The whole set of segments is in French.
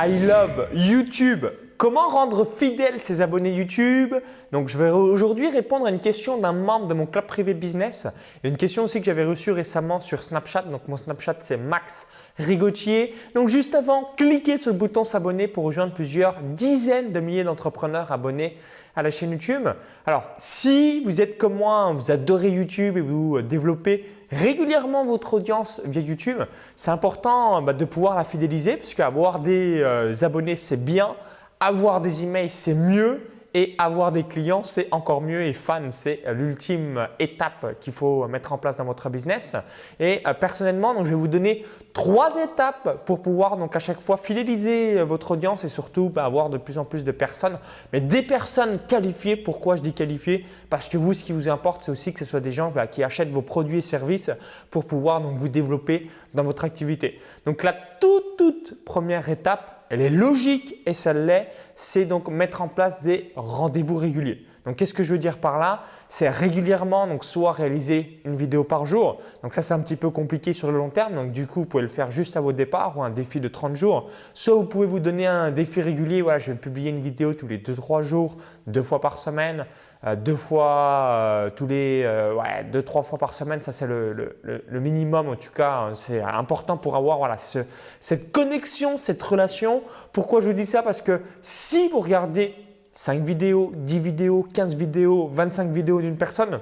I love YouTube. Comment rendre fidèles ses abonnés YouTube? Donc, je vais aujourd'hui répondre à une question d'un membre de mon club privé business. Et une question aussi que j'avais reçue récemment sur Snapchat. Donc, mon Snapchat, c'est Max Rigotier. Donc, juste avant, cliquez sur le bouton s'abonner pour rejoindre plusieurs dizaines de milliers d'entrepreneurs abonnés à la chaîne YouTube. Alors, si vous êtes comme moi, vous adorez YouTube et vous développez régulièrement votre audience via YouTube, c'est important bah, de pouvoir la fidéliser puisque avoir des euh, abonnés, c'est bien. Avoir des emails, c'est mieux et avoir des clients, c'est encore mieux et fan, c'est l'ultime étape qu'il faut mettre en place dans votre business. Et euh, personnellement, donc, je vais vous donner trois étapes pour pouvoir donc à chaque fois fidéliser euh, votre audience et surtout bah, avoir de plus en plus de personnes, mais des personnes qualifiées. Pourquoi je dis qualifiées? Parce que vous, ce qui vous importe, c'est aussi que ce soit des gens bah, qui achètent vos produits et services pour pouvoir donc vous développer dans votre activité. Donc la toute toute première étape, elle est logique et celle l'est, c'est donc mettre en place des rendez-vous réguliers. Donc qu'est-ce que je veux dire par là? C'est régulièrement, donc soit réaliser une vidéo par jour. Donc ça c'est un petit peu compliqué sur le long terme. Donc du coup vous pouvez le faire juste à votre départ ou un défi de 30 jours. Soit vous pouvez vous donner un défi régulier. Voilà, je vais publier une vidéo tous les 2-3 jours, deux fois par semaine. Euh, deux fois euh, tous les euh, deux trois fois par semaine ça c'est le, minimum en tout cas hein, c'est important pour avoir voilà ce, cette connexion cette relation. Pourquoi je vous dis ça? Parce que si vous regardez 5 vidéos 10 vidéos 15 vidéos 25 vidéos d'une personne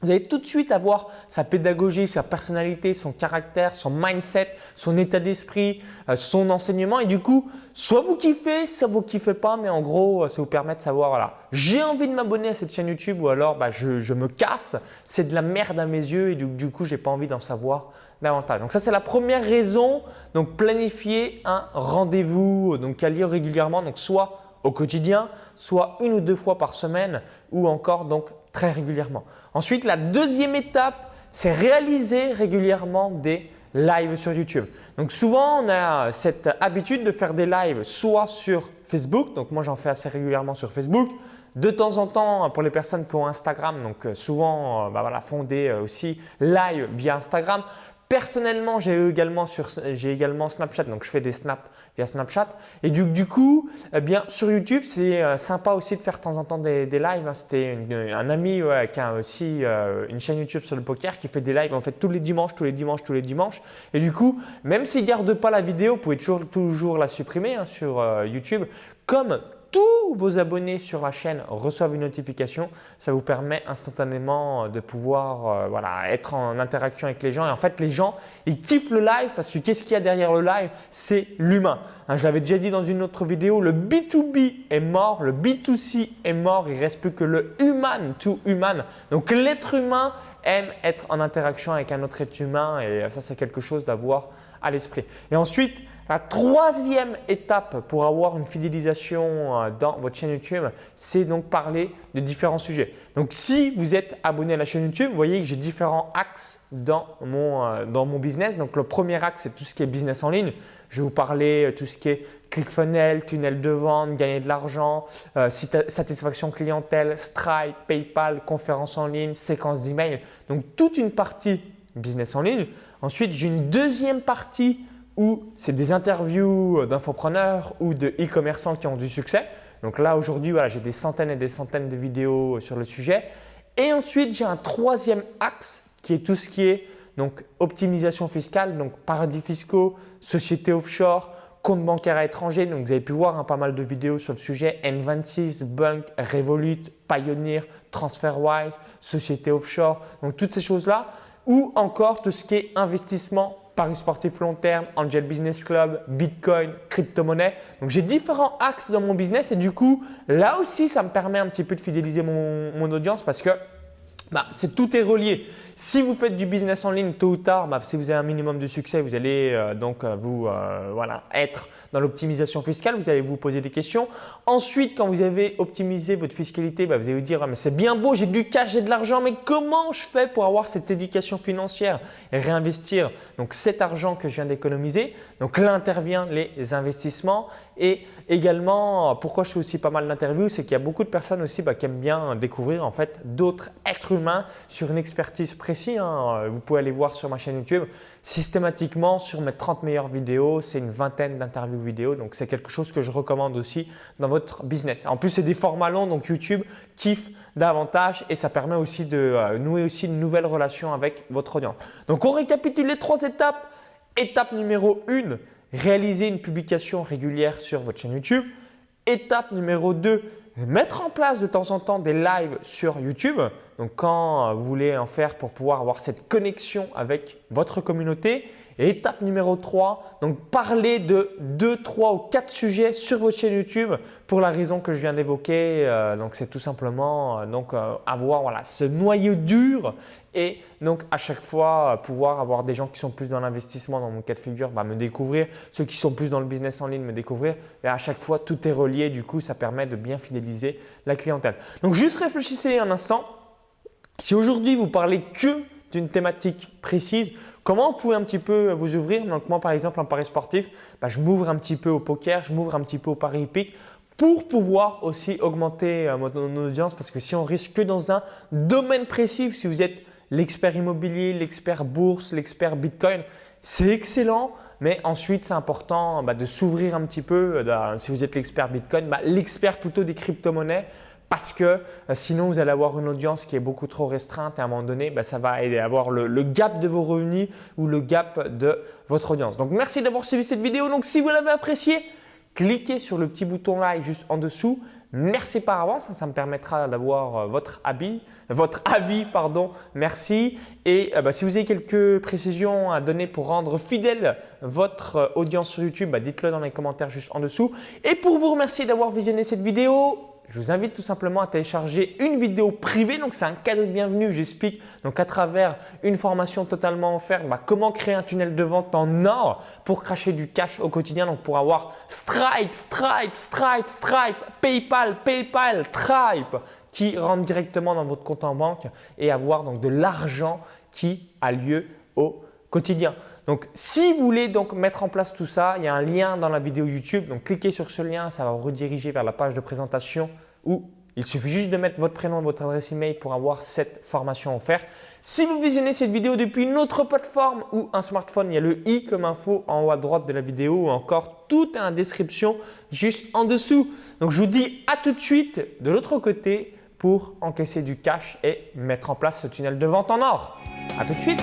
vous allez tout de suite avoir sa pédagogie, sa personnalité, son caractère, son mindset, son état d'esprit, euh, son enseignement. Et du coup, soit vous kiffez, soit vous kiffez pas, mais en gros, euh, ça vous permet de savoir, voilà, j'ai envie de m'abonner à cette chaîne YouTube ou alors bah, je, me casse, c'est de la merde à mes yeux et du, du coup, j'ai pas envie d'en savoir davantage. Donc ça, c'est la première raison. Donc planifier un rendez-vous donc a lieu régulièrement, donc soit au quotidien, soit une ou deux fois par semaine ou encore donc régulièrement. Ensuite, la deuxième étape, c'est réaliser régulièrement des lives sur YouTube. Donc souvent, on a cette habitude de faire des lives soit sur Facebook, donc moi j'en fais assez régulièrement sur Facebook, de temps en temps, pour les personnes qui ont Instagram, donc euh, souvent, euh, bah voilà, font euh, aussi live via Instagram. Personnellement, j'ai également, également Snapchat, donc je fais des snaps via Snapchat. Et du, coup, eh bien, sur YouTube, c'est euh, sympa aussi de faire de temps en temps des, des lives. Hein. C'était un ami qui a aussi euh, une chaîne YouTube sur le poker qui fait des lives en fait tous les dimanches, tous les dimanches, tous les dimanches. Et du coup, même s'il ne garde pas la vidéo, vous pouvez toujours, toujours la supprimer hein, sur euh, YouTube. Comme tous vos abonnés sur la chaîne reçoivent une notification, ça vous permet instantanément de pouvoir euh, voilà, être en interaction avec les gens. Et en fait, les gens, ils kiffent le live parce que qu'est-ce qu'il y a derrière le live? C'est l'humain. Hein, je l'avais déjà dit dans une autre vidéo, le B2B est mort, le B2C est mort, il ne reste plus que le human to human. Donc l'être humain aime être en interaction avec un autre être humain et ça c'est quelque chose d'avoir à l'esprit. Et ensuite, la troisième étape pour avoir une fidélisation euh, dans votre chaîne YouTube, c'est donc parler de différents sujets. Donc si vous êtes abonné à la chaîne YouTube, vous voyez que j'ai différents axes dans mon, euh, business. Donc le premier axe, c'est tout ce qui est business en ligne. Je vais vous parler de tout ce qui est ClickFunnels, tunnel de vente, gagner de l'argent, euh, satisfaction clientèle, Stripe, PayPal, conférences en ligne, séquences d'email. Donc toute une partie business en ligne. Ensuite, j'ai une deuxième partie où c'est des interviews d'infopreneurs ou de e-commerçants qui ont du succès. Donc là, aujourd'hui, voilà, j'ai des centaines et des centaines de vidéos sur le sujet. Et ensuite, j'ai un troisième axe qui est tout ce qui est donc optimisation fiscale, donc paradis fiscaux, sociétés offshore, compte bancaire à l'étranger. Donc vous avez pu voir hein, pas mal de vidéos sur le sujet N26, Bank, Revolut, Pioneer, TransferWise, société offshore. Donc toutes ces choses-là. Ou encore tout ce qui est investissement Paris sportif long terme, Angel Business Club, Bitcoin, crypto-monnaie. Donc j'ai différents axes dans mon business et du coup, là aussi, ça me permet un petit peu de fidéliser mon, audience parce que bah, c'est tout est relié. Si vous faites du business en ligne tôt ou tard, bah, si vous avez un minimum de succès, vous allez euh, donc euh, vous euh, voilà, être dans l'optimisation fiscale, vous allez vous poser des questions. Ensuite, quand vous avez optimisé votre fiscalité, bah, vous allez vous dire ah, mais c'est bien beau, j'ai du cash, j'ai de l'argent, mais comment je fais pour avoir cette éducation financière et réinvestir donc cet argent que je viens d'économiser? Donc là intervient les investissements et également pourquoi je fais aussi pas mal d'interviews, c'est qu'il y a beaucoup de personnes aussi bah, qui aiment bien découvrir en fait d'autres êtres humains sur une expertise Hein. Vous pouvez aller voir sur ma chaîne YouTube. Systématiquement, sur mes 30 meilleures vidéos, c'est une vingtaine d'interviews vidéo. Donc, c'est quelque chose que je recommande aussi dans votre business. En plus, c'est des formats longs, donc YouTube kiffe davantage et ça permet aussi de euh, nouer aussi une nouvelle relation avec votre audience. Donc, on récapitule les trois étapes. Étape numéro 1, réaliser une publication régulière sur votre chaîne YouTube. Étape numéro 2, mettre en place de temps en temps des lives sur YouTube. Donc quand vous voulez en faire pour pouvoir avoir cette connexion avec votre communauté. Et étape numéro 3, donc parler de 2, 3 ou 4 sujets sur votre chaîne YouTube pour la raison que je viens d'évoquer. Euh, donc c'est tout simplement euh, donc, euh, avoir voilà, ce noyau dur et donc à chaque fois pouvoir avoir des gens qui sont plus dans l'investissement, dans mon cas de figure, bah, me découvrir, ceux qui sont plus dans le business en ligne, me découvrir. Et à chaque fois, tout est relié, du coup, ça permet de bien fidéliser la clientèle. Donc juste réfléchissez un instant. Si aujourd'hui vous parlez que d'une thématique précise, comment vous pouvez un petit peu vous ouvrir? Donc moi par exemple en pari sportif, bah, je m'ouvre un petit peu au poker, je m'ouvre un petit peu au pari hippique pour pouvoir aussi augmenter euh, mon audience parce que si on risque que dans un domaine précis, si vous êtes l'expert immobilier, l'expert bourse, l'expert bitcoin, c'est excellent. Mais ensuite, c'est important bah, de s'ouvrir un petit peu. Euh, si vous êtes l'expert Bitcoin, bah, l'expert plutôt des crypto-monnaies parce que euh, sinon vous allez avoir une audience qui est beaucoup trop restreinte et à un moment donné, bah, ça va aider à avoir le, gap de vos revenus ou le gap de votre audience. Donc merci d'avoir suivi cette vidéo. Donc si vous l'avez appréciée, cliquez sur le petit bouton like juste en dessous. Merci par avance, ça, me permettra d'avoir euh, votre avis, votre avis, pardon. Merci. Et euh, bah, si vous avez quelques précisions à donner pour rendre fidèle votre audience sur YouTube, bah, dites-le dans les commentaires juste en dessous. Et pour vous remercier d'avoir visionné cette vidéo, je vous invite tout simplement à télécharger une vidéo privée. Donc, c'est un cadeau de bienvenue. J'explique donc à travers une formation totalement offerte bah, comment créer un tunnel de vente en or pour cracher du cash au quotidien. Donc, pour avoir Stripe, Stripe, Stripe, Stripe, PayPal, PayPal, Stripe qui rentre directement dans votre compte en banque et avoir donc de l'argent qui a lieu au quotidien. Donc, si vous voulez donc mettre en place tout ça, il y a un lien dans la vidéo YouTube. Donc, cliquez sur ce lien, ça va vous rediriger vers la page de présentation où il suffit juste de mettre votre prénom, votre adresse email pour avoir cette formation offerte. Si vous visionnez cette vidéo depuis une autre plateforme ou un smartphone, il y a le i comme info en haut à droite de la vidéo ou encore tout est en description juste en dessous. Donc, je vous dis à tout de suite de l'autre côté pour encaisser du cash et mettre en place ce tunnel de vente en or. À tout de suite